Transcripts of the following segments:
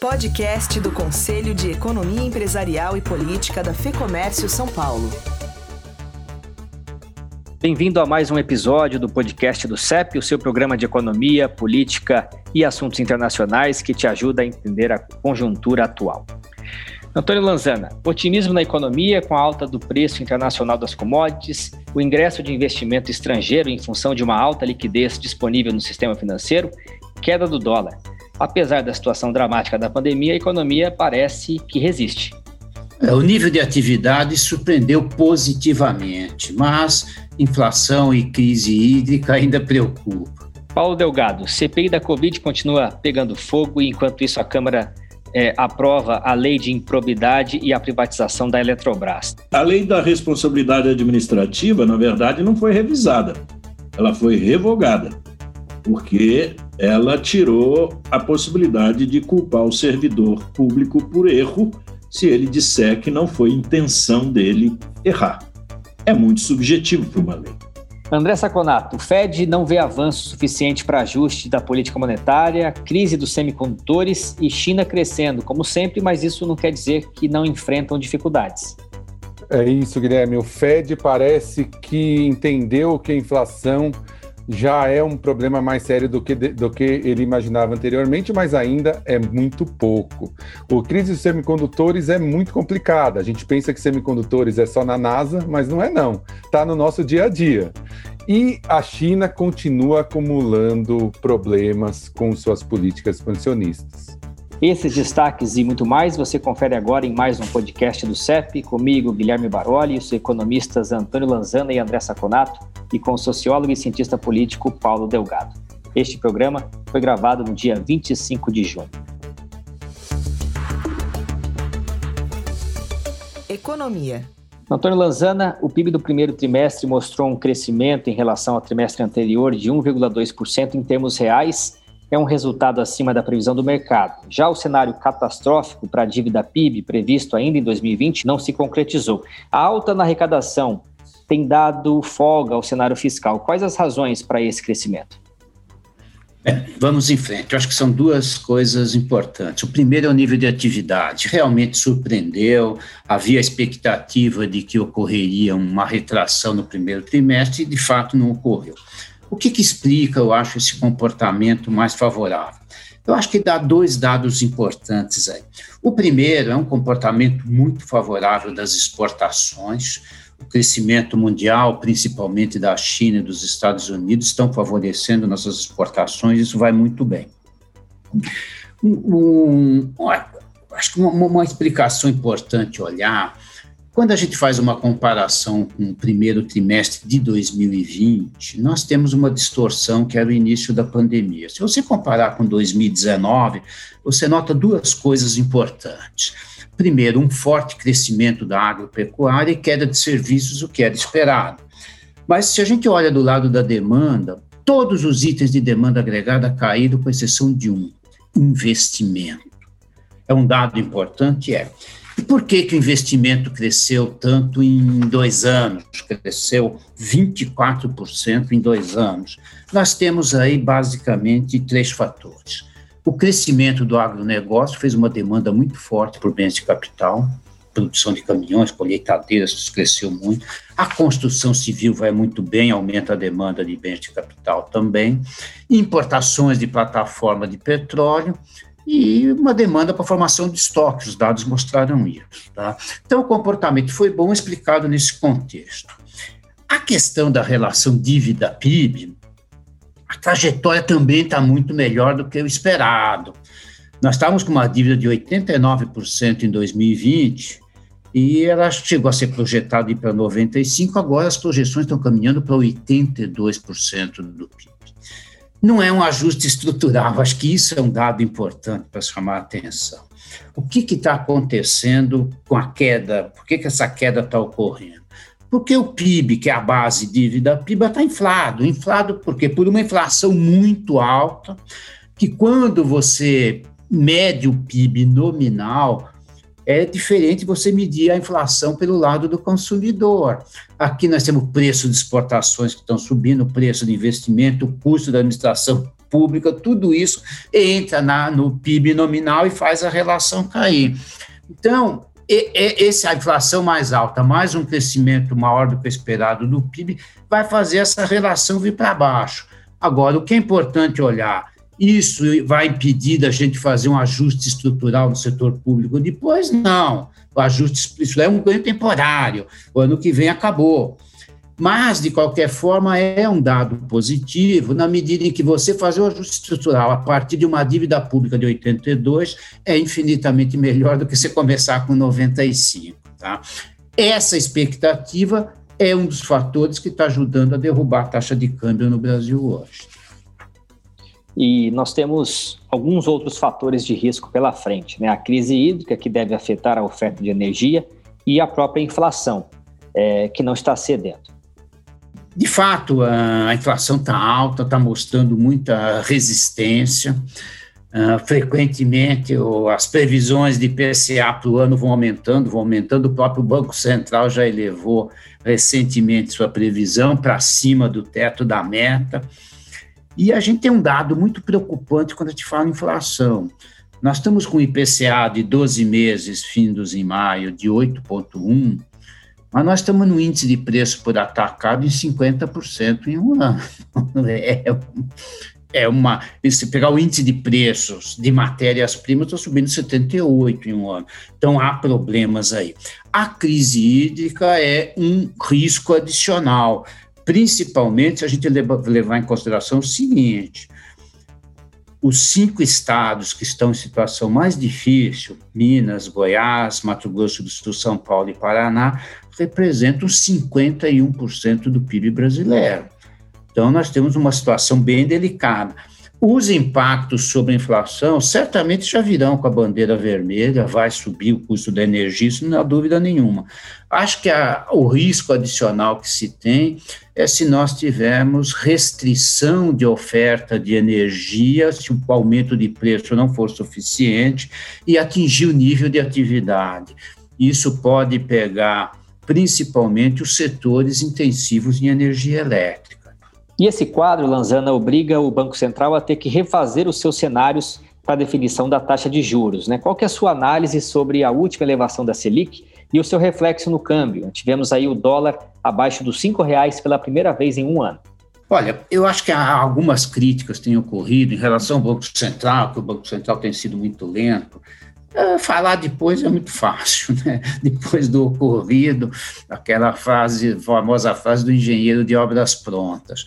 Podcast do Conselho de Economia Empresarial e Política da FEComércio São Paulo. Bem-vindo a mais um episódio do podcast do CEP, o seu programa de economia, política e assuntos internacionais que te ajuda a entender a conjuntura atual. Antônio Lanzana, otimismo na economia com a alta do preço internacional das commodities, o ingresso de investimento estrangeiro em função de uma alta liquidez disponível no sistema financeiro, queda do dólar. Apesar da situação dramática da pandemia, a economia parece que resiste. É, o nível de atividade surpreendeu positivamente, mas inflação e crise hídrica ainda preocupam. Paulo Delgado, CPI da Covid continua pegando fogo e, enquanto isso, a Câmara é, aprova a lei de improbidade e a privatização da Eletrobras. A lei da responsabilidade administrativa, na verdade, não foi revisada, ela foi revogada, porque ela tirou a possibilidade de culpar o servidor público por erro se ele disser que não foi intenção dele errar. É muito subjetivo para uma lei. André Saconato, o Fed não vê avanço suficiente para ajuste da política monetária, crise dos semicondutores e China crescendo, como sempre, mas isso não quer dizer que não enfrentam dificuldades. É isso, Guilherme. O Fed parece que entendeu que a inflação já é um problema mais sério do que, do que ele imaginava anteriormente, mas ainda é muito pouco. O crise dos semicondutores é muito complicada. A gente pensa que semicondutores é só na NASA, mas não é não. Está no nosso dia a dia. E a China continua acumulando problemas com suas políticas expansionistas. Esses destaques e muito mais você confere agora em mais um podcast do CEP, comigo, Guilherme Baroli, os economistas Antônio Lanzana e André Saconato, e com o sociólogo e cientista político Paulo Delgado. Este programa foi gravado no dia 25 de junho. Economia. Antônio Lanzana, o PIB do primeiro trimestre mostrou um crescimento em relação ao trimestre anterior de 1,2% em termos reais é um resultado acima da previsão do mercado. Já o cenário catastrófico para a dívida PIB, previsto ainda em 2020, não se concretizou. A alta na arrecadação tem dado folga ao cenário fiscal. Quais as razões para esse crescimento? É, vamos em frente. Eu acho que são duas coisas importantes. O primeiro é o nível de atividade. Realmente surpreendeu. Havia a expectativa de que ocorreria uma retração no primeiro trimestre e, de fato, não ocorreu. O que, que explica, eu acho, esse comportamento mais favorável? Eu acho que dá dois dados importantes aí. O primeiro é um comportamento muito favorável das exportações. O crescimento mundial, principalmente da China e dos Estados Unidos, estão favorecendo nossas exportações, isso vai muito bem. Um, um, acho que uma, uma explicação importante olhar quando a gente faz uma comparação com o primeiro trimestre de 2020, nós temos uma distorção que era o início da pandemia. Se você comparar com 2019, você nota duas coisas importantes. Primeiro, um forte crescimento da agropecuária e queda de serviços, o que era esperado. Mas se a gente olha do lado da demanda, todos os itens de demanda agregada caíram, com exceção de um: investimento. É um dado importante, é. E por que, que o investimento cresceu tanto em dois anos? Cresceu 24% em dois anos. Nós temos aí basicamente três fatores. O crescimento do agronegócio fez uma demanda muito forte por bens de capital, produção de caminhões, colheitadeiras cresceu muito. A construção civil vai muito bem, aumenta a demanda de bens de capital também. Importações de plataforma de petróleo e uma demanda para formação de estoques, os dados mostraram isso. Tá? Então, o comportamento foi bom explicado nesse contexto. A questão da relação dívida-PIB, a trajetória também está muito melhor do que o esperado. Nós estávamos com uma dívida de 89% em 2020 e ela chegou a ser projetada para 95%, agora as projeções estão caminhando para 82% do PIB não é um ajuste estrutural. Acho que isso é um dado importante para chamar a atenção. O que está acontecendo com a queda? Por que, que essa queda está ocorrendo? Porque o PIB, que é a base dívida PIB, está inflado. Inflado por quê? Por uma inflação muito alta, que quando você mede o PIB nominal, é diferente você medir a inflação pelo lado do consumidor. Aqui nós temos o preço de exportações que estão subindo, o preço de investimento, o custo da administração pública, tudo isso entra na, no PIB nominal e faz a relação cair. Então, e, e, essa inflação mais alta, mais um crescimento maior do que o esperado do PIB, vai fazer essa relação vir para baixo. Agora, o que é importante olhar, isso vai impedir da gente fazer um ajuste estrutural no setor público depois? Não. O ajuste, isso é um ganho temporário. O ano que vem acabou. Mas, de qualquer forma, é um dado positivo na medida em que você fazer o ajuste estrutural a partir de uma dívida pública de 82 é infinitamente melhor do que você começar com 95. Tá? Essa expectativa é um dos fatores que está ajudando a derrubar a taxa de câmbio no Brasil hoje. E nós temos alguns outros fatores de risco pela frente, né? A crise hídrica, que deve afetar a oferta de energia, e a própria inflação, é, que não está cedendo. De fato, a inflação está alta, está mostrando muita resistência. Uh, frequentemente, as previsões de PCA para o ano vão aumentando, vão aumentando. O próprio Banco Central já elevou recentemente sua previsão para cima do teto da meta. E a gente tem um dado muito preocupante quando a gente fala em inflação. Nós estamos com IPCA de 12 meses, findos em maio, de 8,1, mas nós estamos no índice de preço por atacado em 50% em um ano. É, é uma. Se pegar o índice de preços de matérias-primas, está subindo 78% em um ano. Então há problemas aí. A crise hídrica é um risco adicional, principalmente se a gente levar em consideração o seguinte: os cinco estados que estão em situação mais difícil, Minas, Goiás, Mato Grosso do Sul, São Paulo e Paraná, representam 51% do PIB brasileiro. Então, nós temos uma situação bem delicada. Os impactos sobre a inflação certamente já virão com a bandeira vermelha, vai subir o custo da energia, isso não há dúvida nenhuma. Acho que a, o risco adicional que se tem é se nós tivermos restrição de oferta de energia, se o aumento de preço não for suficiente e atingir o nível de atividade. Isso pode pegar principalmente os setores intensivos em energia elétrica. E esse quadro, Lanzana, obriga o Banco Central a ter que refazer os seus cenários para a definição da taxa de juros. Né? Qual que é a sua análise sobre a última elevação da Selic e o seu reflexo no câmbio? Tivemos aí o dólar abaixo dos R$ reais pela primeira vez em um ano. Olha, eu acho que algumas críticas têm ocorrido em relação ao Banco Central, que o Banco Central tem sido muito lento. É, falar depois é muito fácil, né? Depois do ocorrido, aquela frase, famosa frase do engenheiro de obras prontas.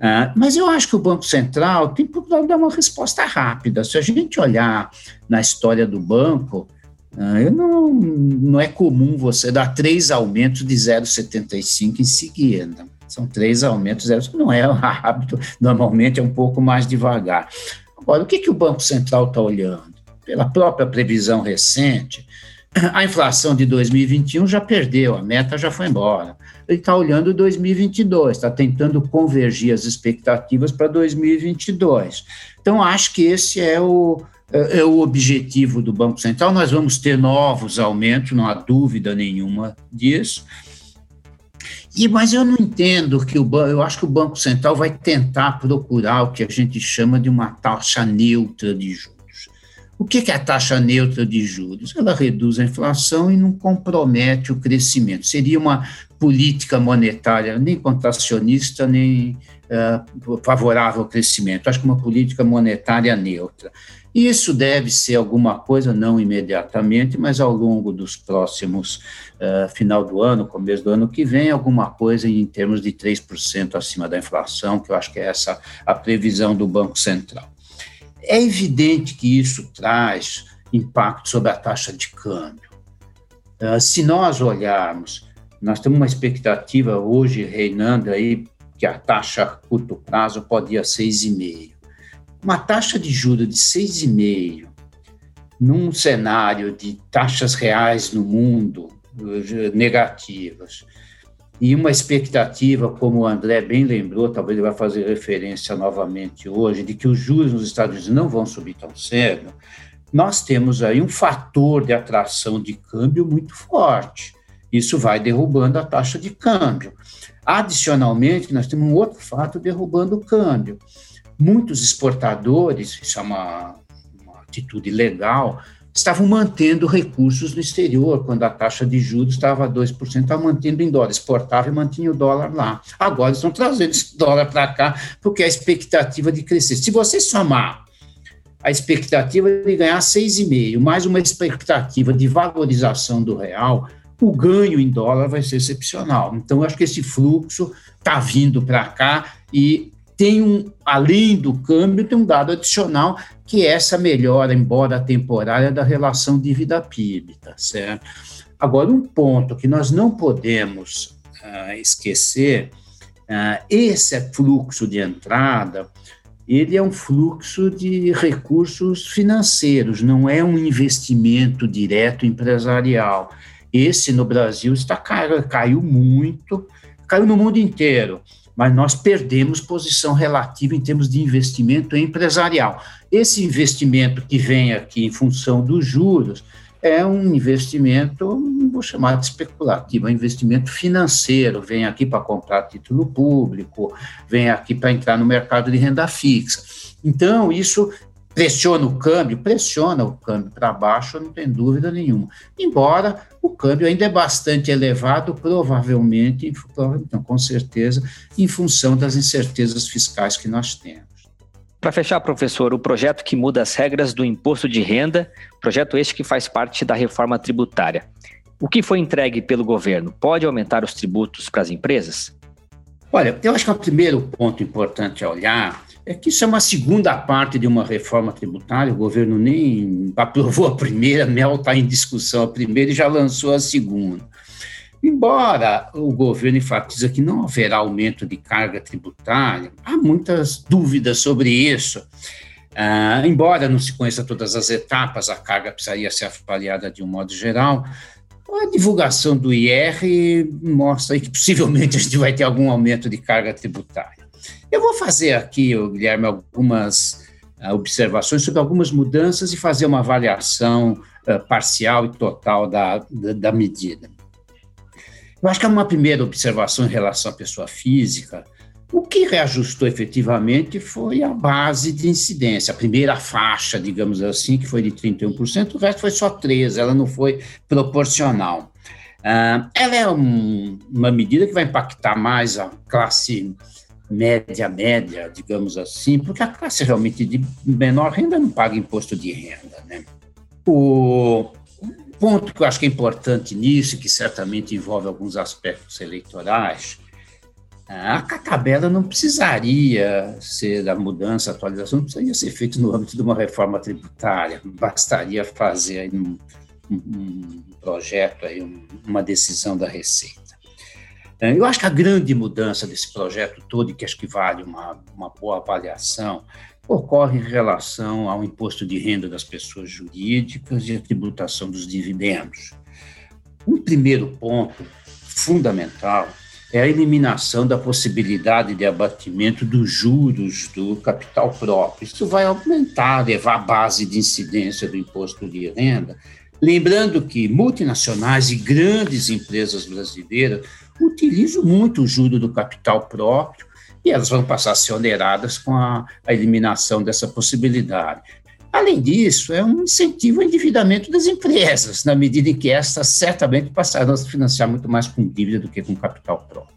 Uh, mas eu acho que o Banco Central tem que dar uma resposta rápida. Se a gente olhar na história do banco, uh, não, não é comum você dar três aumentos de 0,75 em seguida. São três aumentos, não é rápido, normalmente é um pouco mais devagar. Agora, o que, que o Banco Central está olhando? Pela própria previsão recente, a inflação de 2021 já perdeu, a meta já foi embora. Ele está olhando 2022, está tentando convergir as expectativas para 2022. Então, acho que esse é o, é, é o objetivo do Banco Central. Nós vamos ter novos aumentos, não há dúvida nenhuma disso. E, mas eu não entendo que o banco, eu acho que o Banco Central vai tentar procurar o que a gente chama de uma taxa neutra de juros. O que é a taxa neutra de juros? Ela reduz a inflação e não compromete o crescimento. Seria uma política monetária nem contracionista, nem uh, favorável ao crescimento. Acho que uma política monetária neutra. Isso deve ser alguma coisa, não imediatamente, mas ao longo dos próximos, uh, final do ano, começo do ano que vem, alguma coisa em termos de 3% acima da inflação, que eu acho que é essa a previsão do Banco Central. É evidente que isso traz impacto sobre a taxa de câmbio. Uh, se nós olharmos, nós temos uma expectativa hoje reinando aí que a taxa a curto prazo pode ir a 6,5. Uma taxa de juros de 6,5 num cenário de taxas reais no mundo eh, negativas, e uma expectativa, como o André bem lembrou, talvez ele vai fazer referência novamente hoje, de que os juros nos Estados Unidos não vão subir tão cedo, nós temos aí um fator de atração de câmbio muito forte. Isso vai derrubando a taxa de câmbio. Adicionalmente, nós temos um outro fato derrubando o câmbio. muitos exportadores, isso é uma, uma atitude legal, estavam mantendo recursos no exterior, quando a taxa de juros estava a 2%, estavam mantendo em dólar, exportava e mantinha o dólar lá. Agora estão trazendo esse dólar para cá, porque a expectativa de crescer. Se você somar a expectativa de ganhar 6,5, mais uma expectativa de valorização do real, o ganho em dólar vai ser excepcional. Então, acho que esse fluxo está vindo para cá e tem um, além do câmbio, tem um dado adicional que é essa melhora, embora temporária, da relação dívida-PIB, tá certo? Agora, um ponto que nós não podemos uh, esquecer, uh, esse fluxo de entrada, ele é um fluxo de recursos financeiros, não é um investimento direto empresarial. Esse no Brasil está caiu muito, caiu no mundo inteiro mas nós perdemos posição relativa em termos de investimento empresarial. Esse investimento que vem aqui em função dos juros é um investimento, vou chamar de especulativo, é um investimento financeiro, vem aqui para comprar título público, vem aqui para entrar no mercado de renda fixa. Então, isso Pressiona o câmbio? Pressiona o câmbio para baixo, não tem dúvida nenhuma. Embora o câmbio ainda é bastante elevado, provavelmente, então, com certeza, em função das incertezas fiscais que nós temos. Para fechar, professor, o projeto que muda as regras do imposto de renda, projeto este que faz parte da reforma tributária. O que foi entregue pelo governo pode aumentar os tributos para as empresas? Olha, eu acho que o primeiro ponto importante a olhar é que isso é uma segunda parte de uma reforma tributária. O governo nem aprovou a primeira, Mel está em discussão a primeira e já lançou a segunda. Embora o governo enfatiza que não haverá aumento de carga tributária, há muitas dúvidas sobre isso. Ah, embora não se conheça todas as etapas, a carga precisaria ser avaliada de um modo geral. A divulgação do IR mostra que possivelmente a gente vai ter algum aumento de carga tributária. Eu vou fazer aqui, Guilherme, algumas uh, observações sobre algumas mudanças e fazer uma avaliação uh, parcial e total da, da, da, medida. Eu acho que uma primeira observação em relação à pessoa física. O que reajustou efetivamente foi a base de incidência, a primeira faixa, digamos assim, que foi de 31%, o resto foi só 13%, ela não foi proporcional. Uh, ela é um, uma medida que vai impactar mais a classe média, média, digamos assim, porque a classe realmente de menor renda não paga imposto de renda. Né? O ponto que eu acho que é importante nisso, que certamente envolve alguns aspectos eleitorais, a tabela não precisaria ser a mudança, a atualização, não precisaria ser feita no âmbito de uma reforma tributária, bastaria fazer um, um projeto, aí, uma decisão da Receita. É, eu acho que a grande mudança desse projeto todo, e que acho que vale uma, uma boa avaliação, ocorre em relação ao imposto de renda das pessoas jurídicas e a tributação dos dividendos. Um primeiro ponto fundamental é a eliminação da possibilidade de abatimento dos juros do capital próprio. Isso vai aumentar, levar a base de incidência do imposto de renda. Lembrando que multinacionais e grandes empresas brasileiras utilizam muito o juro do capital próprio e elas vão passar a ser oneradas com a, a eliminação dessa possibilidade. Além disso, é um incentivo ao endividamento das empresas, na medida em que estas certamente passarão a se financiar muito mais com dívida do que com capital próprio.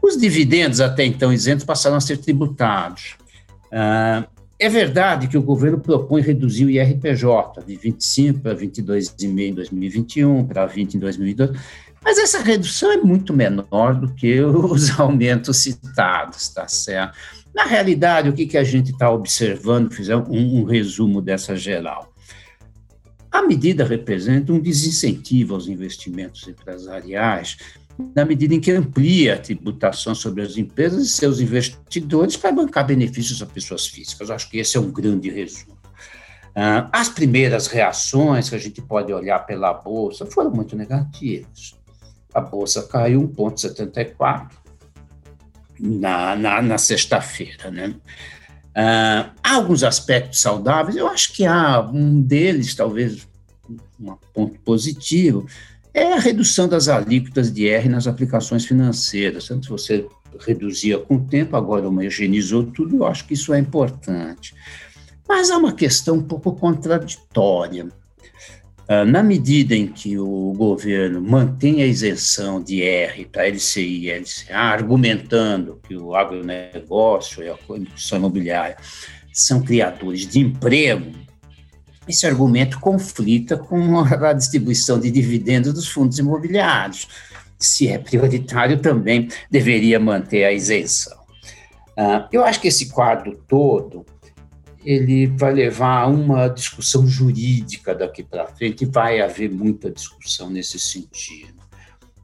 Os dividendos, até então isentos, passaram a ser tributados. Ah, é verdade que o governo propõe reduzir o IRPJ de 25 para 22,5 em 2021, para 20 em 2022, mas essa redução é muito menor do que os aumentos citados, tá certo? Na realidade, o que, que a gente está observando, fizer um, um resumo dessa geral. A medida representa um desincentivo aos investimentos empresariais, na medida em que amplia a tributação sobre as empresas e seus investidores para bancar benefícios a pessoas físicas. Eu acho que esse é um grande resumo. Ah, as primeiras reações que a gente pode olhar pela Bolsa foram muito negativas a bolsa caiu 1,74 na, na, na sexta-feira. Né? Ah, há alguns aspectos saudáveis, eu acho que há um deles, talvez um ponto positivo, é a redução das alíquotas de R nas aplicações financeiras. Antes você reduzia com o tempo, agora homogeneizou tudo, eu acho que isso é importante. Mas há uma questão um pouco contraditória. Ah, na medida em que o governo mantém a isenção de R para LCI e LCA, argumentando que o agronegócio e a construção imobiliária são criadores de emprego, esse argumento conflita com a distribuição de dividendos dos fundos imobiliários. Se é prioritário, também deveria manter a isenção. Uh, eu acho que esse quadro todo ele vai levar a uma discussão jurídica daqui para frente, e vai haver muita discussão nesse sentido.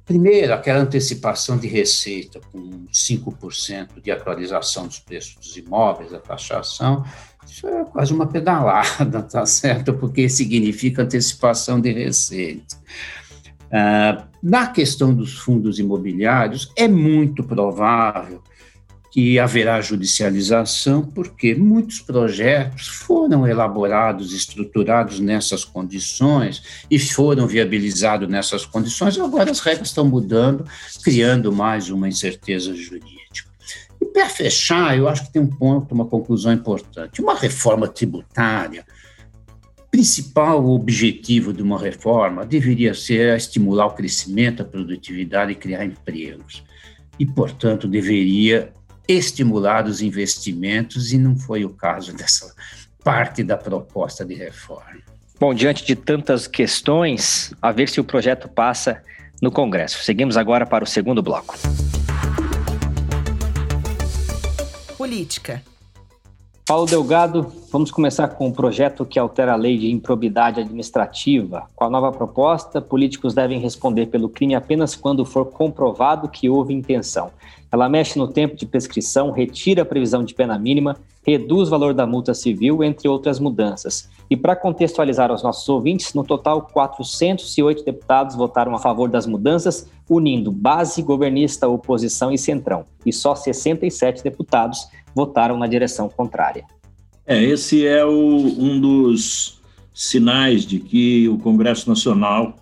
Primeiro, aquela antecipação de receita com 5% de atualização dos preços dos imóveis, a taxação, isso é quase uma pedalada, tá certo? Porque significa antecipação de receita. Ah, na questão dos fundos imobiliários, é muito provável que haverá judicialização, porque muitos projetos foram elaborados, estruturados nessas condições e foram viabilizados nessas condições, agora as regras estão mudando, criando mais uma incerteza jurídica. Para fechar, eu acho que tem um ponto, uma conclusão importante. Uma reforma tributária, principal objetivo de uma reforma deveria ser estimular o crescimento, a produtividade e criar empregos. E, portanto, deveria estimular os investimentos, e não foi o caso dessa parte da proposta de reforma. Bom, diante de tantas questões, a ver se o projeto passa no Congresso. Seguimos agora para o segundo bloco. Política. Paulo Delgado, vamos começar com um projeto que altera a lei de improbidade administrativa. Com a nova proposta, políticos devem responder pelo crime apenas quando for comprovado que houve intenção. Ela mexe no tempo de prescrição, retira a previsão de pena mínima, reduz o valor da multa civil, entre outras mudanças. E para contextualizar aos nossos ouvintes, no total, 408 deputados votaram a favor das mudanças, unindo base governista, oposição e centrão. E só 67 deputados votaram na direção contrária. É, esse é o, um dos sinais de que o Congresso Nacional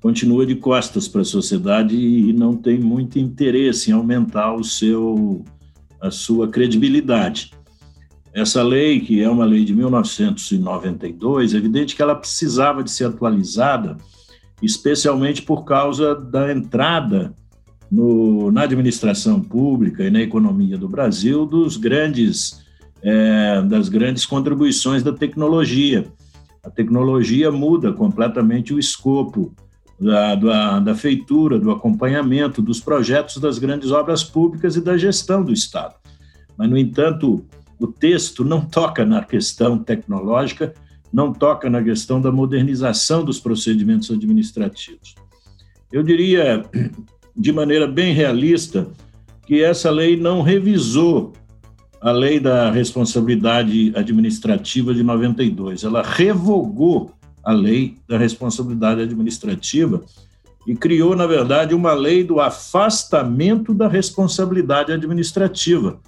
continua de costas para a sociedade e não tem muito interesse em aumentar o seu, a sua credibilidade. Essa lei, que é uma lei de 1992, é evidente que ela precisava de ser atualizada, especialmente por causa da entrada no, na administração pública e na economia do Brasil dos grandes, é, das grandes contribuições da tecnologia. A tecnologia muda completamente o escopo da, da, da feitura, do acompanhamento dos projetos das grandes obras públicas e da gestão do Estado. Mas, no entanto, o texto não toca na questão tecnológica, não toca na questão da modernização dos procedimentos administrativos. Eu diria, de maneira bem realista, que essa lei não revisou a lei da responsabilidade administrativa de 92, ela revogou a lei da responsabilidade administrativa e criou, na verdade, uma lei do afastamento da responsabilidade administrativa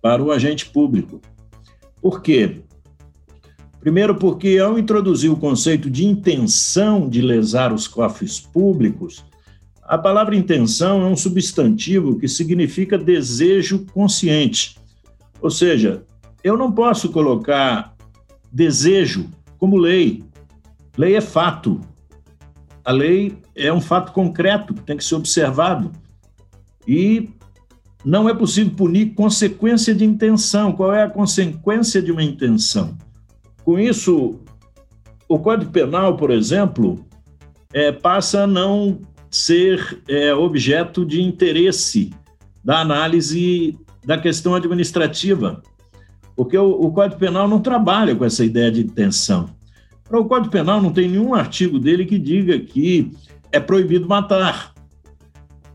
para o agente público. Por quê? Primeiro, porque ao introduzir o conceito de intenção de lesar os cofres públicos, a palavra intenção é um substantivo que significa desejo consciente. Ou seja, eu não posso colocar desejo como lei, Lei é fato. A lei é um fato concreto que tem que ser observado. E não é possível punir consequência de intenção. Qual é a consequência de uma intenção? Com isso, o Código Penal, por exemplo, é, passa a não ser é, objeto de interesse da análise da questão administrativa, porque o, o Código Penal não trabalha com essa ideia de intenção. O Código Penal não tem nenhum artigo dele que diga que é proibido matar.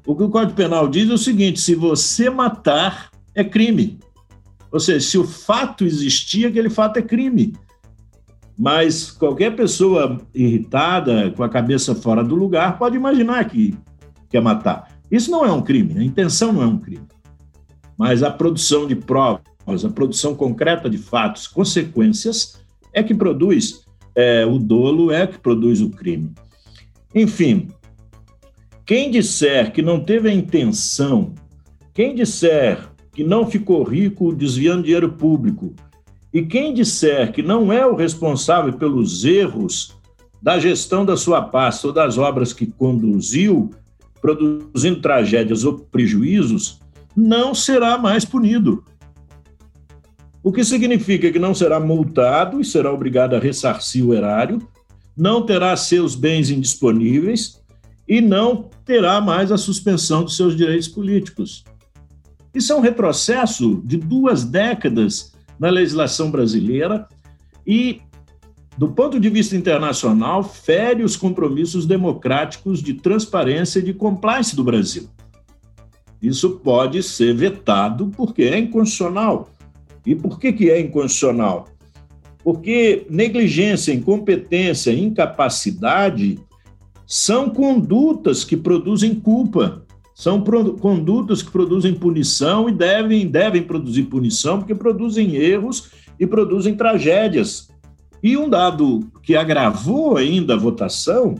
O que o Código Penal diz é o seguinte: se você matar, é crime. Ou seja, se o fato existir, aquele fato é crime. Mas qualquer pessoa irritada, com a cabeça fora do lugar, pode imaginar que quer matar. Isso não é um crime, a intenção não é um crime. Mas a produção de provas, a produção concreta de fatos, consequências, é que produz é, o dolo é que produz o crime. Enfim, quem disser que não teve a intenção quem disser que não ficou rico desviando dinheiro público e quem disser que não é o responsável pelos erros da gestão da sua pasta ou das obras que conduziu, produzindo tragédias ou prejuízos, não será mais punido. O que significa que não será multado e será obrigado a ressarcir o erário, não terá seus bens indisponíveis e não terá mais a suspensão dos seus direitos políticos. Isso é um retrocesso de duas décadas na legislação brasileira e, do ponto de vista internacional, fere os compromissos democráticos de transparência e de compliance do Brasil. Isso pode ser vetado porque é inconstitucional. E por que, que é inconstitucional? Porque negligência, incompetência, incapacidade são condutas que produzem culpa, são condutas que produzem punição e devem, devem produzir punição porque produzem erros e produzem tragédias. E um dado que agravou ainda a votação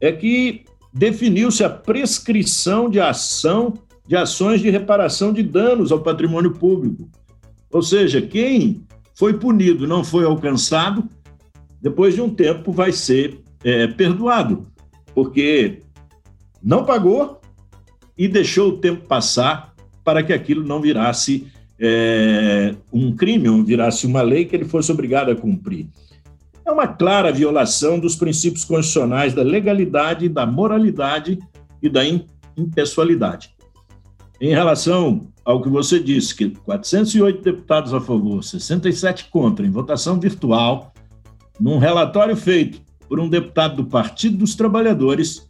é que definiu-se a prescrição de ação de ações de reparação de danos ao patrimônio público. Ou seja, quem foi punido não foi alcançado, depois de um tempo vai ser é, perdoado, porque não pagou e deixou o tempo passar para que aquilo não virasse é, um crime, ou virasse uma lei que ele fosse obrigado a cumprir. É uma clara violação dos princípios constitucionais da legalidade, da moralidade e da impessoalidade. Em relação ao que você disse, que 408 deputados a favor, 67 contra, em votação virtual, num relatório feito por um deputado do Partido dos Trabalhadores,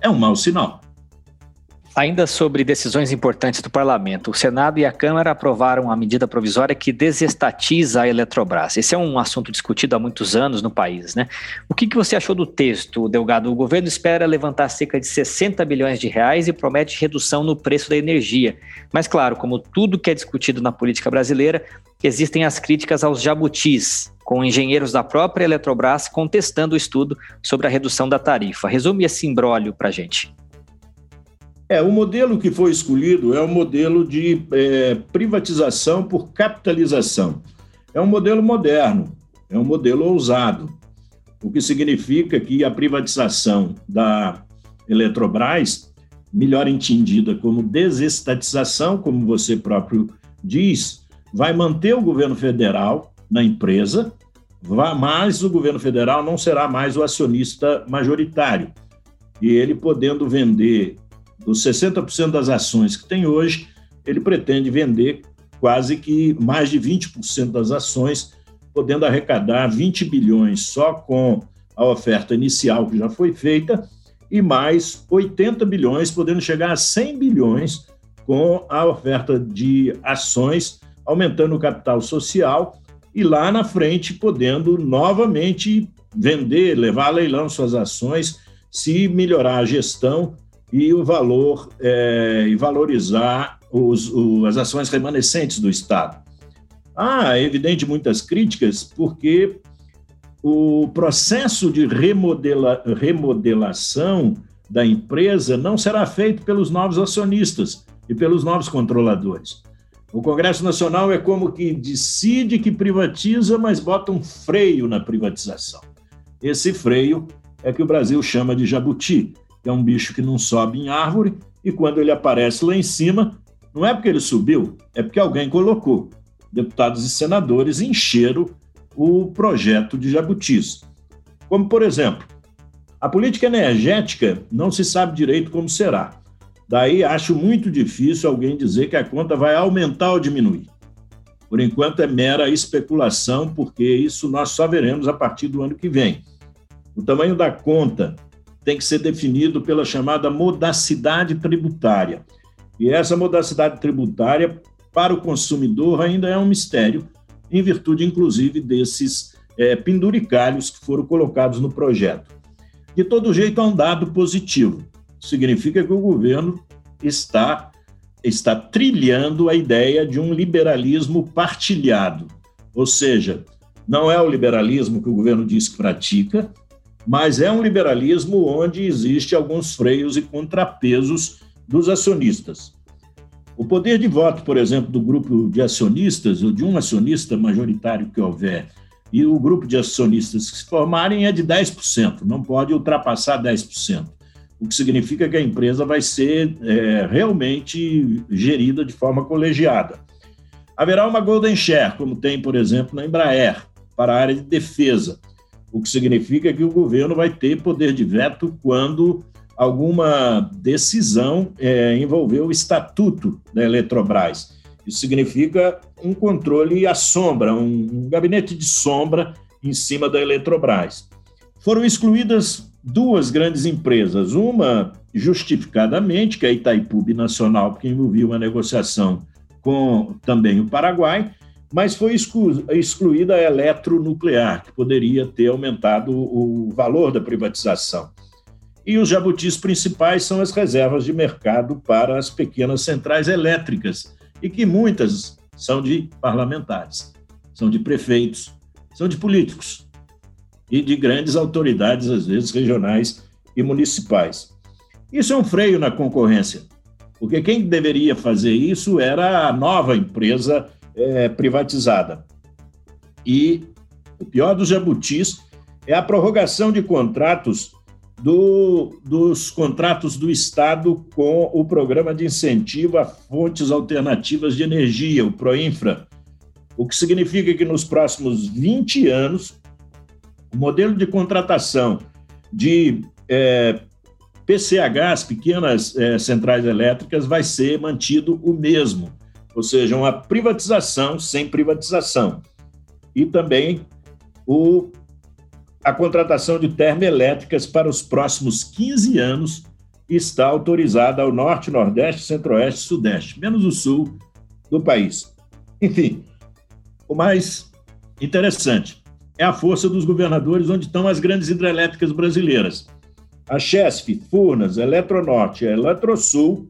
é um mau sinal. Ainda sobre decisões importantes do parlamento, o Senado e a Câmara aprovaram a medida provisória que desestatiza a Eletrobras. Esse é um assunto discutido há muitos anos no país, né? O que, que você achou do texto, Delgado? O governo espera levantar cerca de 60 bilhões de reais e promete redução no preço da energia. Mas, claro, como tudo que é discutido na política brasileira, existem as críticas aos jabutis, com engenheiros da própria Eletrobras contestando o estudo sobre a redução da tarifa. Resume esse imbróglio para gente. É, o modelo que foi escolhido é o modelo de é, privatização por capitalização. É um modelo moderno, é um modelo ousado, o que significa que a privatização da Eletrobras, melhor entendida como desestatização, como você próprio diz, vai manter o governo federal na empresa, mas o governo federal não será mais o acionista majoritário. E ele podendo vender dos 60% das ações que tem hoje, ele pretende vender quase que mais de 20% das ações, podendo arrecadar 20 bilhões só com a oferta inicial que já foi feita e mais 80 bilhões, podendo chegar a 100 bilhões com a oferta de ações, aumentando o capital social e lá na frente podendo novamente vender, levar a leilão suas ações, se melhorar a gestão e o valor é, e valorizar os, o, as ações remanescentes do Estado. Há, é evidente, muitas críticas, porque o processo de remodela, remodelação da empresa não será feito pelos novos acionistas e pelos novos controladores. O Congresso Nacional é como que decide que privatiza, mas bota um freio na privatização. Esse freio é que o Brasil chama de jabuti, é um bicho que não sobe em árvore, e quando ele aparece lá em cima, não é porque ele subiu, é porque alguém colocou. Deputados e senadores encheram o projeto de jabutis. Como, por exemplo, a política energética não se sabe direito como será. Daí acho muito difícil alguém dizer que a conta vai aumentar ou diminuir. Por enquanto é mera especulação, porque isso nós só veremos a partir do ano que vem. O tamanho da conta tem que ser definido pela chamada modacidade tributária. E essa modacidade tributária, para o consumidor, ainda é um mistério, em virtude, inclusive, desses é, penduricalhos que foram colocados no projeto. De todo jeito, é um dado positivo. Significa que o governo está, está trilhando a ideia de um liberalismo partilhado. Ou seja, não é o liberalismo que o governo diz que pratica, mas é um liberalismo onde existe alguns freios e contrapesos dos acionistas. O poder de voto, por exemplo, do grupo de acionistas, ou de um acionista majoritário que houver, e o grupo de acionistas que se formarem é de 10%, não pode ultrapassar 10%, o que significa que a empresa vai ser é, realmente gerida de forma colegiada. Haverá uma golden share, como tem, por exemplo, na Embraer, para a área de defesa, o que significa que o governo vai ter poder de veto quando alguma decisão é, envolver o estatuto da Eletrobras. Isso significa um controle à sombra, um, um gabinete de sombra em cima da Eletrobras. Foram excluídas duas grandes empresas, uma justificadamente, que é a Itaipu Nacional, porque envolvia uma negociação com também o Paraguai, mas foi excluída a eletronuclear, que poderia ter aumentado o valor da privatização. E os jabutis principais são as reservas de mercado para as pequenas centrais elétricas, e que muitas são de parlamentares, são de prefeitos, são de políticos e de grandes autoridades, às vezes regionais e municipais. Isso é um freio na concorrência, porque quem deveria fazer isso era a nova empresa é, privatizada. E o pior dos jabutis é a prorrogação de contratos do, dos contratos do Estado com o Programa de Incentivo a Fontes Alternativas de Energia, o PROINFRA, o que significa que nos próximos 20 anos, o modelo de contratação de é, PCHs, pequenas é, centrais elétricas, vai ser mantido o mesmo, ou seja, uma privatização sem privatização. E também o a contratação de termoelétricas para os próximos 15 anos está autorizada ao norte, nordeste, centro-oeste e sudeste, menos o sul do país. Enfim, o mais interessante é a força dos governadores onde estão as grandes hidrelétricas brasileiras. A Chesf, Furnas, Eletronorte e Eletrosul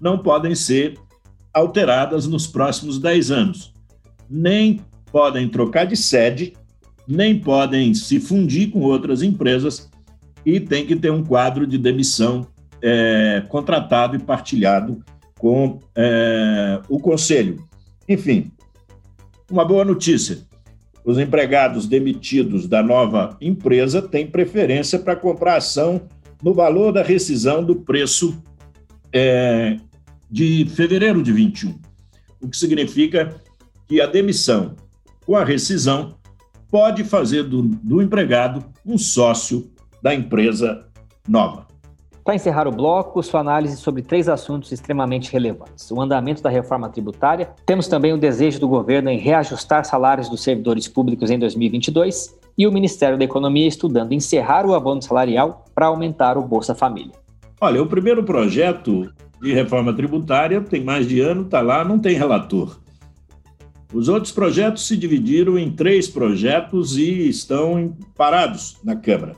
não podem ser alteradas nos próximos 10 anos. Nem podem trocar de sede nem podem se fundir com outras empresas e tem que ter um quadro de demissão é, contratado e partilhado com é, o conselho. Enfim, uma boa notícia: os empregados demitidos da nova empresa têm preferência para comprar ação no valor da rescisão do preço é, de fevereiro de 21, o que significa que a demissão com a rescisão pode fazer do, do empregado um sócio da empresa nova. Para encerrar o bloco, sua análise sobre três assuntos extremamente relevantes: o andamento da reforma tributária, temos também o desejo do governo em reajustar salários dos servidores públicos em 2022 e o Ministério da Economia estudando encerrar o abono salarial para aumentar o Bolsa Família. Olha, o primeiro projeto de reforma tributária tem mais de ano, está lá, não tem relator. Os outros projetos se dividiram em três projetos e estão parados na Câmara.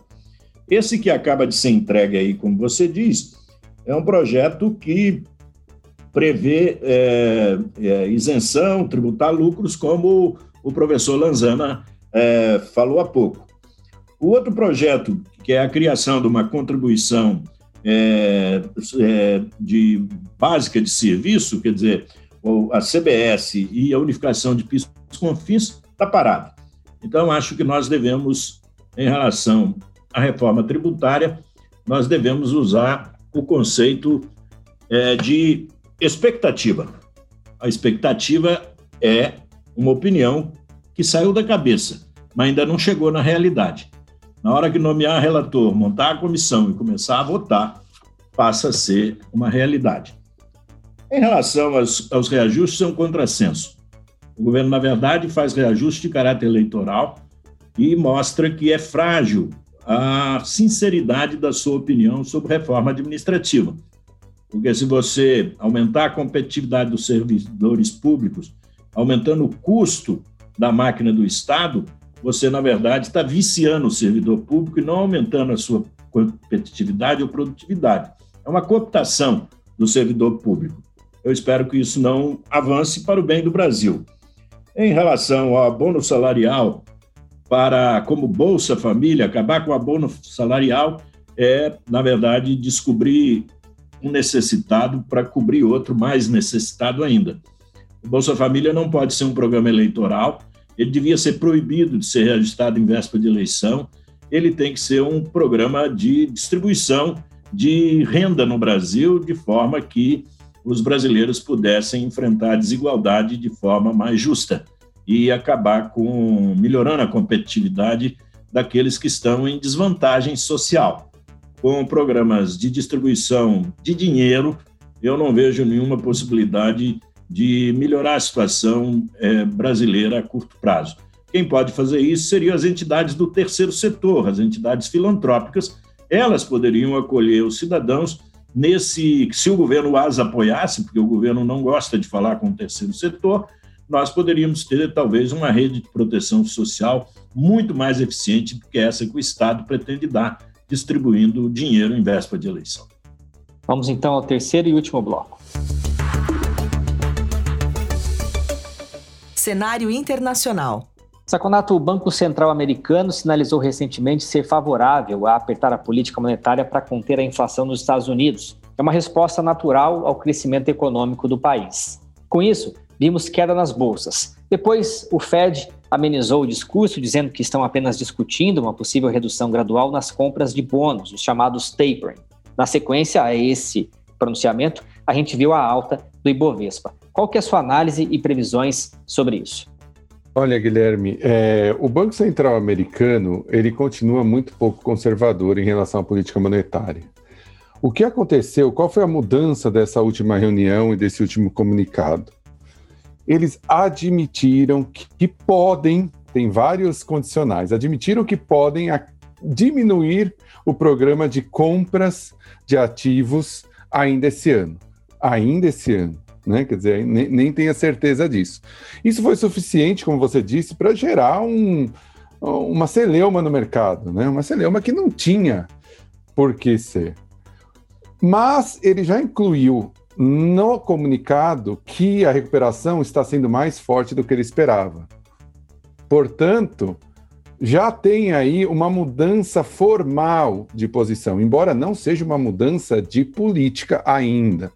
Esse que acaba de ser entregue aí, como você diz, é um projeto que prevê é, é, isenção, tributar lucros, como o professor Lanzana é, falou há pouco. O outro projeto, que é a criação de uma contribuição é, é, de básica de serviço, quer dizer, a CBS e a unificação de PIS com FIS está parado. Então, acho que nós devemos, em relação à reforma tributária, nós devemos usar o conceito é, de expectativa. A expectativa é uma opinião que saiu da cabeça, mas ainda não chegou na realidade. Na hora que nomear relator, montar a comissão e começar a votar, passa a ser uma realidade. Em relação aos, aos reajustes, é um contrassenso. O governo, na verdade, faz reajuste de caráter eleitoral e mostra que é frágil a sinceridade da sua opinião sobre reforma administrativa. Porque se você aumentar a competitividade dos servidores públicos, aumentando o custo da máquina do Estado, você, na verdade, está viciando o servidor público e não aumentando a sua competitividade ou produtividade. É uma cooptação do servidor público. Eu espero que isso não avance para o bem do Brasil. Em relação ao abono salarial, para como Bolsa Família, acabar com o abono salarial é, na verdade, descobrir um necessitado para cobrir outro mais necessitado ainda. O Bolsa Família não pode ser um programa eleitoral, ele devia ser proibido de ser reajustado em véspera de eleição, ele tem que ser um programa de distribuição de renda no Brasil, de forma que os brasileiros pudessem enfrentar a desigualdade de forma mais justa e acabar com melhorando a competitividade daqueles que estão em desvantagem social. Com programas de distribuição de dinheiro, eu não vejo nenhuma possibilidade de melhorar a situação é, brasileira a curto prazo. Quem pode fazer isso seriam as entidades do terceiro setor, as entidades filantrópicas. Elas poderiam acolher os cidadãos nesse. Se o governo as apoiasse, porque o governo não gosta de falar com o terceiro setor, nós poderíamos ter talvez uma rede de proteção social muito mais eficiente do que essa que o Estado pretende dar, distribuindo dinheiro em véspera de eleição. Vamos então ao terceiro e último bloco. Cenário internacional. Saconato, o Banco Central americano sinalizou recentemente ser favorável a apertar a política monetária para conter a inflação nos Estados Unidos. É uma resposta natural ao crescimento econômico do país. Com isso, vimos queda nas bolsas. Depois, o Fed amenizou o discurso, dizendo que estão apenas discutindo uma possível redução gradual nas compras de bônus, os chamados tapering. Na sequência a esse pronunciamento, a gente viu a alta do Ibovespa. Qual que é a sua análise e previsões sobre isso? Olha, Guilherme, é, o Banco Central americano ele continua muito pouco conservador em relação à política monetária. O que aconteceu? Qual foi a mudança dessa última reunião e desse último comunicado? eles admitiram que, que podem, tem vários condicionais, admitiram que podem a, diminuir o programa de compras de ativos ainda esse ano. Ainda esse ano. Né? Quer dizer, nem, nem a certeza disso. Isso foi suficiente, como você disse, para gerar um, uma celeuma no mercado, né? uma celeuma que não tinha por que ser. Mas ele já incluiu no comunicado que a recuperação está sendo mais forte do que ele esperava. Portanto, já tem aí uma mudança formal de posição, embora não seja uma mudança de política ainda,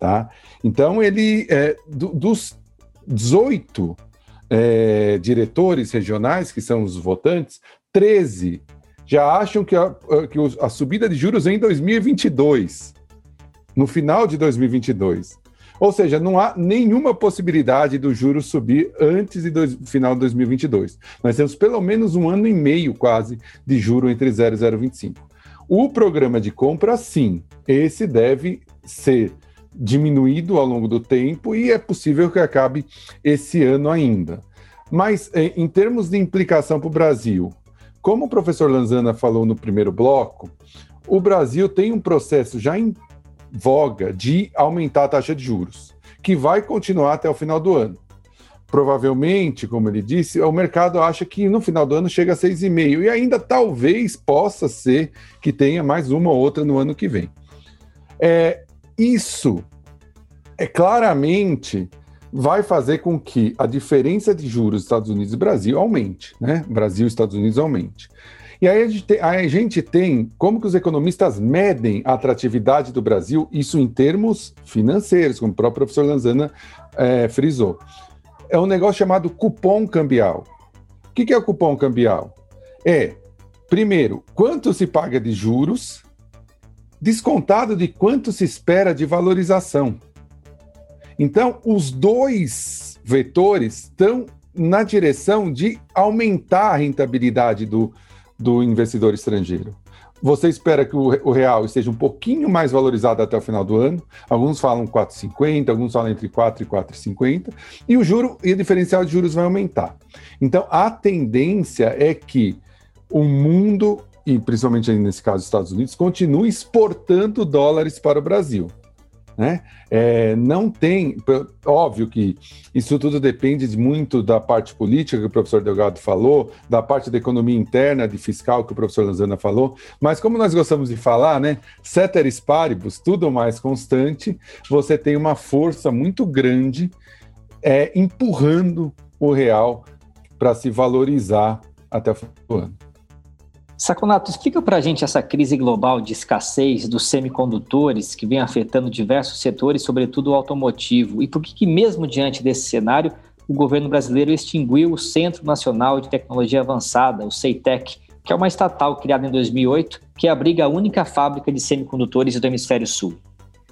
tá? Então ele é, do, dos 18 é, diretores regionais que são os votantes, 13 já acham que a, que a subida de juros vem em 2022 no final de 2022. Ou seja, não há nenhuma possibilidade do juro subir antes do final de 2022. Nós temos pelo menos um ano e meio quase de juro entre 0 e 0,25. O programa de compra, sim, esse deve ser diminuído ao longo do tempo e é possível que acabe esse ano ainda. Mas eh, em termos de implicação para o Brasil, como o professor Lanzana falou no primeiro bloco, o Brasil tem um processo já em voga de aumentar a taxa de juros, que vai continuar até o final do ano. Provavelmente, como ele disse, o mercado acha que no final do ano chega a 6,5 e ainda talvez possa ser que tenha mais uma ou outra no ano que vem. É, isso é claramente vai fazer com que a diferença de juros Estados Unidos e Brasil aumente, né? Brasil e Estados Unidos aumente. E aí a gente, tem, a gente tem como que os economistas medem a atratividade do Brasil, isso em termos financeiros, como o próprio professor Lanzana é, frisou. É um negócio chamado cupom cambial. O que, que é o cupom cambial? É, primeiro, quanto se paga de juros, descontado de quanto se espera de valorização. Então, os dois vetores estão na direção de aumentar a rentabilidade do, do investidor estrangeiro. Você espera que o, real esteja um pouquinho mais valorizado até o final do ano. Alguns falam 4,50, alguns falam entre 4 e 4,50, e o juro e o diferencial de juros vai aumentar. Então, a tendência é que o mundo, e principalmente nesse caso os Estados Unidos, continue exportando dólares para o Brasil. Né? É, não tem, óbvio que isso tudo depende muito da parte política que o professor Delgado falou, da parte da economia interna, de fiscal que o professor Lanzana falou, mas como nós gostamos de falar, né, ceteris paribus, tudo mais constante, você tem uma força muito grande é, empurrando o real para se valorizar até o fim do ano. Saconato, explica para a gente essa crise global de escassez dos semicondutores que vem afetando diversos setores, sobretudo o automotivo, e por que, mesmo diante desse cenário, o governo brasileiro extinguiu o Centro Nacional de Tecnologia Avançada, o CEITEC, que é uma estatal criada em 2008, que abriga a única fábrica de semicondutores do hemisfério sul.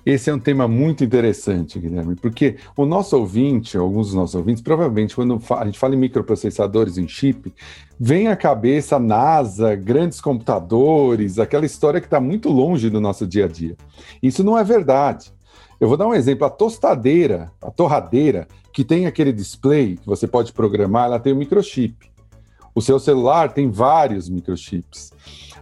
Esse é um tema muito interessante, Guilherme, porque o nosso ouvinte, alguns dos nossos ouvintes, provavelmente quando a gente fala em microprocessadores em chip, vem à cabeça NASA, grandes computadores, aquela história que está muito longe do nosso dia a dia. Isso não é verdade. Eu vou dar um exemplo: a tostadeira, a torradeira, que tem aquele display que você pode programar, ela tem um microchip. O seu celular tem vários microchips.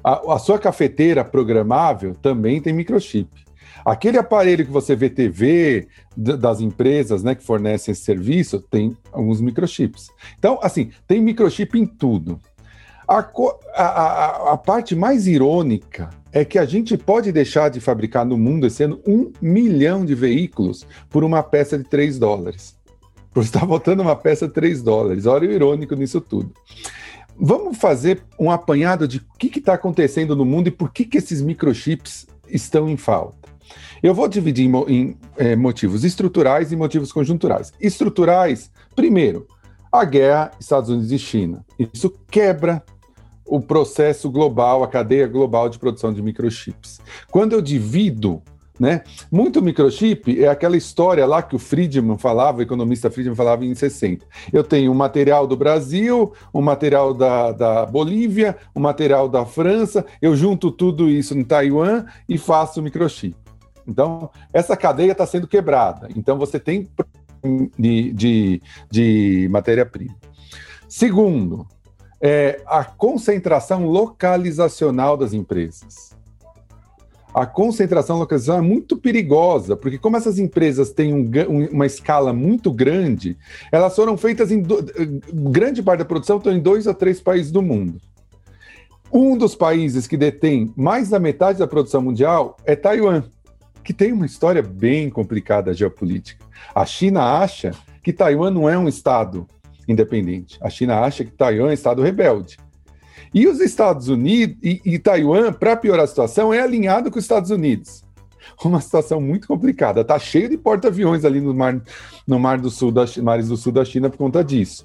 A, a sua cafeteira programável também tem microchip. Aquele aparelho que você vê TV das empresas né, que fornecem esse serviço tem alguns microchips. Então, assim, tem microchip em tudo. A, a, a, parte mais irônica é que a gente pode deixar de fabricar no mundo esse ano um milhão de veículos por uma peça de 3 dólares. Você está botando uma peça de 3 dólares. Olha o irônico nisso tudo. Vamos fazer um apanhado de o que está acontecendo no mundo e por que, que esses microchips estão em falta. Eu vou dividir em, em é, motivos estruturais e motivos conjunturais. Estruturais, primeiro, a guerra Estados Unidos e China. Isso quebra o processo global, a cadeia global de produção de microchips. Quando eu divido, né, muito microchip é aquela história lá que o Friedman falava, o economista Friedman falava em 60. Eu tenho um material do Brasil, um material da, da Bolívia, um material da França, eu junto tudo isso em Taiwan e faço microchip. Então, essa cadeia está sendo quebrada. Então, você tem de, de, de matéria-prima. Segundo, é a concentração localizacional das empresas. A concentração localizacional é muito perigosa, porque como essas empresas têm um, uma escala muito grande, elas foram feitas em do, grande parte da produção estão em dois a três países do mundo. Um dos países que detém mais da metade da produção mundial é Taiwan que tem uma história bem complicada geopolítica. A China acha que Taiwan não é um Estado independente. A China acha que Taiwan é um Estado rebelde. E os Estados Unidos e, e Taiwan, para piorar a situação, é alinhado com os Estados Unidos. Uma situação muito complicada. Está cheio de porta-aviões ali no mar, no mar do sul da, mares do sul da China por conta disso.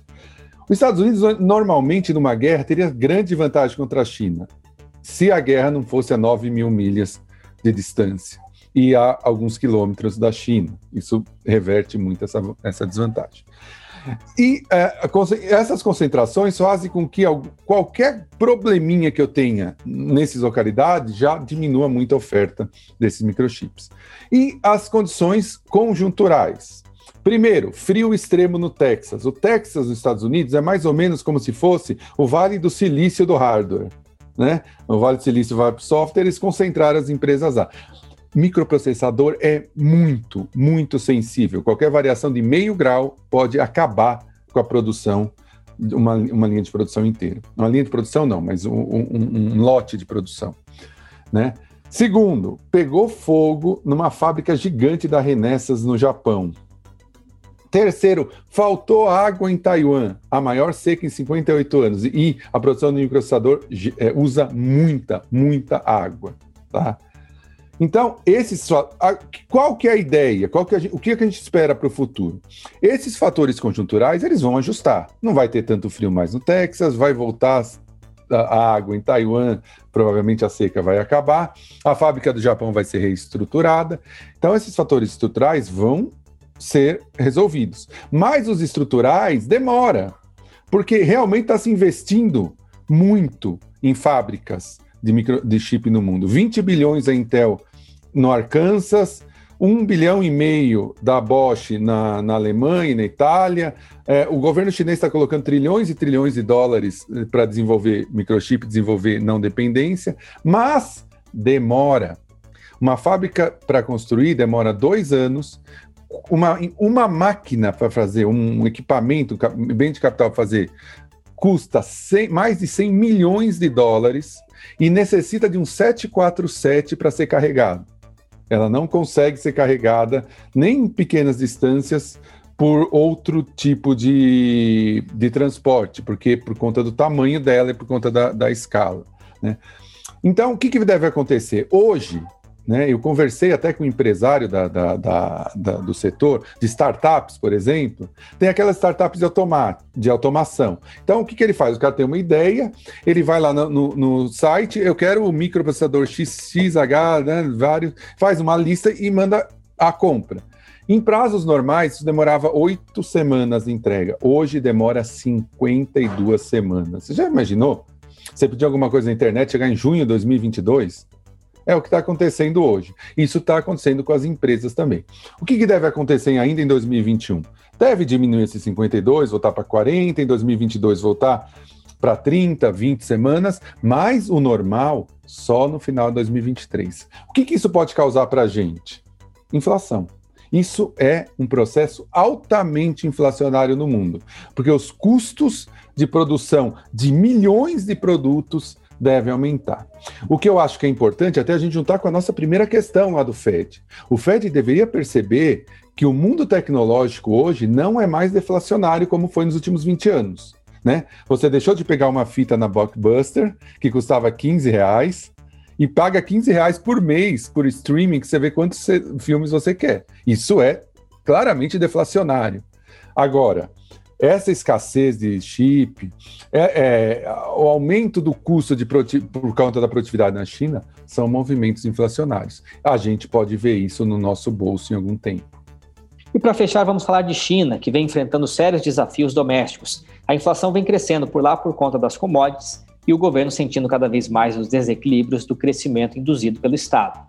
Os Estados Unidos, normalmente, numa guerra, teria grande vantagem contra a China, se a guerra não fosse a 9 mil milhas de distância e a alguns quilômetros da China. Isso reverte muito essa, essa desvantagem. E é, essas concentrações fazem com que qualquer probleminha que eu tenha nessas localidades já diminua muito a oferta desses microchips. E as condições conjunturais. Primeiro, frio extremo no Texas. O Texas, nos Estados Unidos, é mais ou menos como se fosse o Vale do Silício do hardware. Né? O Vale do Silício vai para o software, eles concentraram as empresas lá microprocessador é muito, muito sensível. Qualquer variação de meio grau pode acabar com a produção, uma, uma linha de produção inteira. Uma linha de produção não, mas um, um, um lote de produção, né? Segundo, pegou fogo numa fábrica gigante da Renessas no Japão. Terceiro, faltou água em Taiwan, a maior seca em 58 anos. E a produção do microprocessador é, usa muita, muita água. Tá? Então, esses qual que é a ideia? Qual que a, o que, é que a gente espera para o futuro? Esses fatores conjunturais eles vão ajustar. Não vai ter tanto frio mais no Texas, vai voltar a água em Taiwan, provavelmente a seca vai acabar, a fábrica do Japão vai ser reestruturada. Então, esses fatores estruturais vão ser resolvidos. Mas os estruturais demora, porque realmente está se investindo muito em fábricas de, micro, de chip no mundo. 20 bilhões a Intel no Arkansas, um bilhão e meio da Bosch na, na Alemanha e na Itália. É, o governo chinês está colocando trilhões e trilhões de dólares eh, para desenvolver microchip, desenvolver não dependência, mas demora. Uma fábrica para construir demora dois anos. Uma, uma máquina para fazer, um equipamento, um bem de capital para fazer, custa 100, mais de 100 milhões de dólares e necessita de um 747 para ser carregado. Ela não consegue ser carregada nem em pequenas distâncias por outro tipo de, de transporte, porque por conta do tamanho dela e por conta da, da escala. Né? Então, o que, que deve acontecer? Hoje, né, eu conversei até com um empresário da, da, da, da, do setor, de startups, por exemplo, tem aquelas startups de, automa de automação. Então, o que, que ele faz? O cara tem uma ideia, ele vai lá no, no, no site, eu quero o microprocessador XXH, né, vários, faz uma lista e manda a compra. Em prazos normais, isso demorava oito semanas de entrega. Hoje demora 52 semanas. Você já imaginou? Você pedir alguma coisa na internet, chegar em junho de 2022? É o que está acontecendo hoje. Isso está acontecendo com as empresas também. O que, que deve acontecer ainda em 2021? Deve diminuir esses 52, voltar para 40, em 2022 voltar para 30, 20 semanas, mas o normal só no final de 2023. O que, que isso pode causar para a gente? Inflação. Isso é um processo altamente inflacionário no mundo, porque os custos de produção de milhões de produtos devem aumentar. O que eu acho que é importante, até a gente juntar com a nossa primeira questão lá do FED. O FED deveria perceber que o mundo tecnológico hoje não é mais deflacionário como foi nos últimos 20 anos. Né? Você deixou de pegar uma fita na Blockbuster, que custava 15 reais, e paga 15 reais por mês por streaming, que você vê quantos filmes você quer. Isso é claramente deflacionário. Agora, essa escassez de chip, é, é, o aumento do custo de por conta da produtividade na China são movimentos inflacionários. A gente pode ver isso no nosso bolso em algum tempo. E para fechar, vamos falar de China, que vem enfrentando sérios desafios domésticos. A inflação vem crescendo por lá por conta das commodities e o governo sentindo cada vez mais os desequilíbrios do crescimento induzido pelo Estado.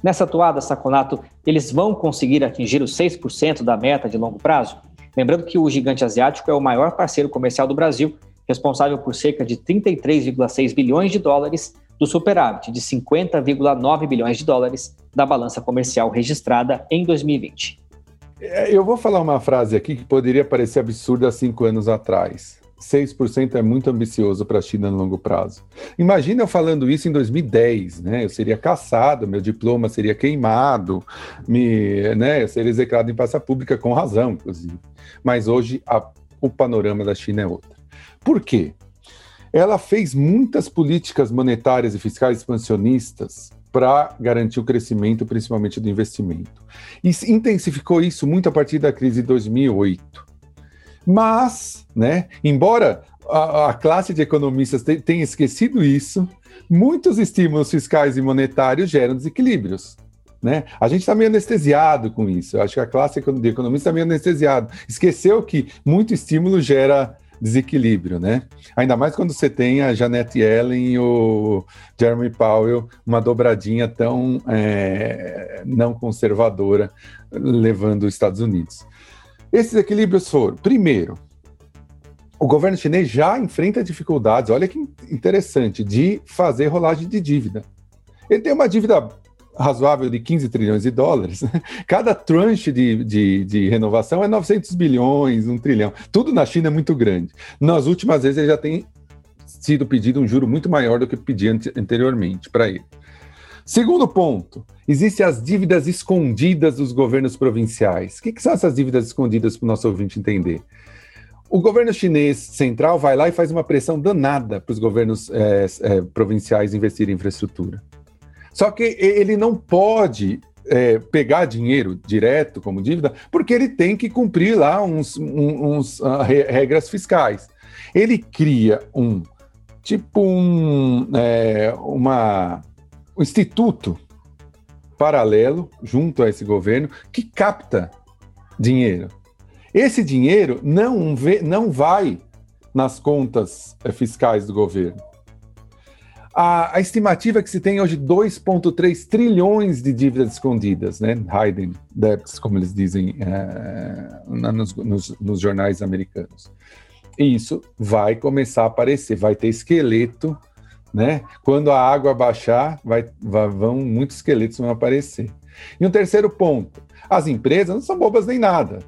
Nessa atuada, Saconato, eles vão conseguir atingir os 6% da meta de longo prazo? Lembrando que o gigante asiático é o maior parceiro comercial do Brasil, responsável por cerca de 33,6 bilhões de dólares do superávit de 50,9 bilhões de dólares da balança comercial registrada em 2020. É, eu vou falar uma frase aqui que poderia parecer absurda há cinco anos atrás. 6% é muito ambicioso para a China no longo prazo. Imagina eu falando isso em 2010, né? Eu seria caçado, meu diploma seria queimado, me, né? eu seria execrado em praça pública com razão, inclusive. Mas hoje a, o panorama da China é outro. Por quê? Ela fez muitas políticas monetárias e fiscais expansionistas para garantir o crescimento, principalmente do investimento. E intensificou isso muito a partir da crise de 2008. Mas, né, embora a, a classe de economistas tenha esquecido isso, muitos estímulos fiscais e monetários geram desequilíbrios. Né? A gente está meio anestesiado com isso. Eu acho que a classe de economistas está meio anestesiado. Esqueceu que muito estímulo gera desequilíbrio, né? Ainda mais quando você tem a Janet Yellen e o Jeremy Powell, uma dobradinha tão é, não conservadora, levando os Estados Unidos. Esses equilíbrios foram, primeiro, o governo chinês já enfrenta dificuldades, olha que interessante, de fazer rolagem de dívida. Ele tem uma dívida razoável de 15 trilhões de dólares. Cada tranche de, de, de, renovação é 900 bilhões, um trilhão. Tudo na China é muito grande. Nas últimas vezes ele já tem sido pedido um juro muito maior do que pedia anteriormente para ele. Segundo ponto, existem as dívidas escondidas dos governos provinciais. O que, que são essas dívidas escondidas para o nosso ouvinte entender? O governo chinês central vai lá e faz uma pressão danada para os governos é, é, provinciais investirem em infraestrutura. Só que ele não pode é, pegar dinheiro direto como dívida, porque ele tem que cumprir lá uns, uns uh, regras fiscais. Ele cria um tipo um, uma um instituto paralelo junto a esse governo que capta dinheiro. Esse dinheiro não, vê, não vai nas contas eh, fiscais do governo. A, a estimativa é que se tem hoje 2,3 trilhões de dívidas escondidas, né? Hidden debts, como eles dizem é, nos, nos, nos jornais americanos. E isso vai começar a aparecer, vai ter esqueleto né? Quando a água baixar, vai, vai, vão muitos esqueletos vão aparecer. E um terceiro ponto: as empresas não são bobas nem nada.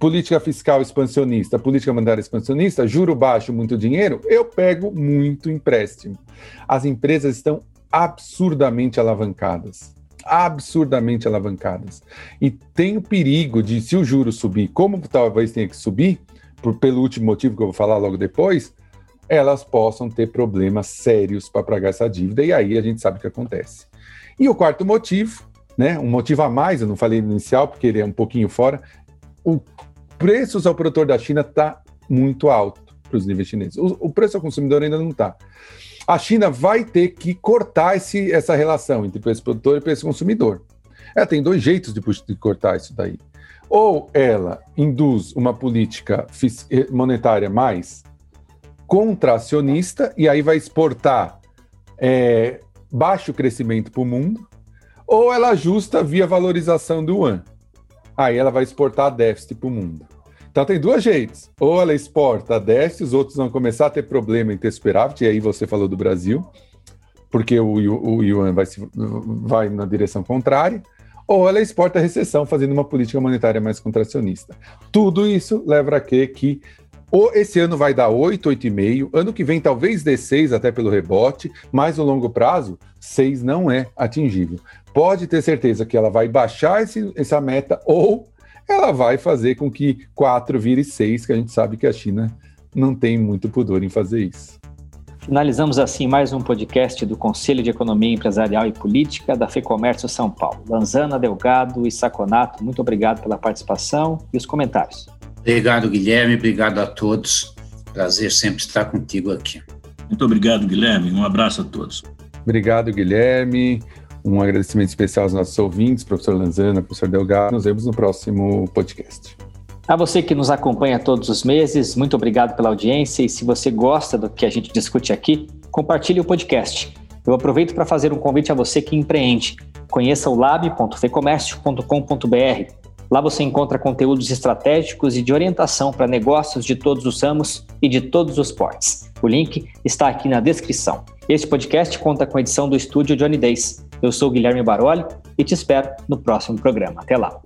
Política fiscal expansionista, política monetária expansionista, juro baixo, muito dinheiro, eu pego muito empréstimo. As empresas estão absurdamente alavancadas. Absurdamente alavancadas. E tem o perigo de, se o juro subir, como talvez tenha que subir, por, pelo último motivo que eu vou falar logo depois, elas possam ter problemas sérios para pagar essa dívida, e aí a gente sabe o que acontece. E o quarto motivo, né, um motivo a mais, eu não falei no inicial porque ele é um pouquinho fora, o preços ao produtor da China está muito alto para os níveis chineses. O, o, preço ao consumidor ainda não está. A China vai ter que cortar esse, essa relação entre preço produtor e preço consumidor. Ela tem dois jeitos de, de cortar isso daí. Ou ela induz uma política eh, monetária mais contracionista e aí vai exportar é, baixo crescimento para o mundo, ou ela ajusta via valorização do yuan. Aí ela vai exportar déficit para o mundo. Então tem dois jeitos. Ou ela exporta déficit, os outros vão começar a ter problema em ter superávit, e aí você falou do Brasil, porque o, o yuan vai, se, vai na direção contrária, ou ela exporta recessão, fazendo uma política monetária mais contracionista. Tudo isso leva a que, que ou esse ano vai dar 8, 8,5, ano que vem talvez dê 6 até pelo rebote, mas no longo prazo, 6 não é atingível. Pode ter certeza que ela vai baixar esse, essa meta ou ela vai fazer com que 4 vire 6, que a gente sabe que a China não tem muito pudor em fazer isso. Finalizamos assim mais um podcast do Conselho de Economia Empresarial e Política da FEComércio São Paulo. Lanzana, Delgado e Saconato, muito obrigado pela participação e os comentários. Obrigado, Guilherme. Obrigado a todos. Prazer sempre estar contigo aqui. Muito obrigado, Guilherme. Um abraço a todos. Obrigado, Guilherme. Um agradecimento especial aos nossos ouvintes, professor Lanzana, professor Delgado. Nos vemos no próximo podcast. A você que nos acompanha todos os meses, muito obrigado pela audiência e se você gosta do que a gente discute aqui, compartilhe o podcast. Eu aproveito para fazer um convite a você que empreende. Conheça o lab.fecomércio.com.br Lá você encontra conteúdos estratégicos e de orientação para negócios de todos os ramos e de todos os portes. O link está aqui na descrição. Este podcast conta com a edição do estúdio Johnny Days. Eu sou Guilherme Baroli e te espero no próximo programa. Até lá.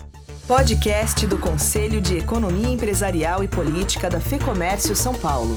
Podcast do Conselho de Economia Empresarial e Política da FEComércio São Paulo.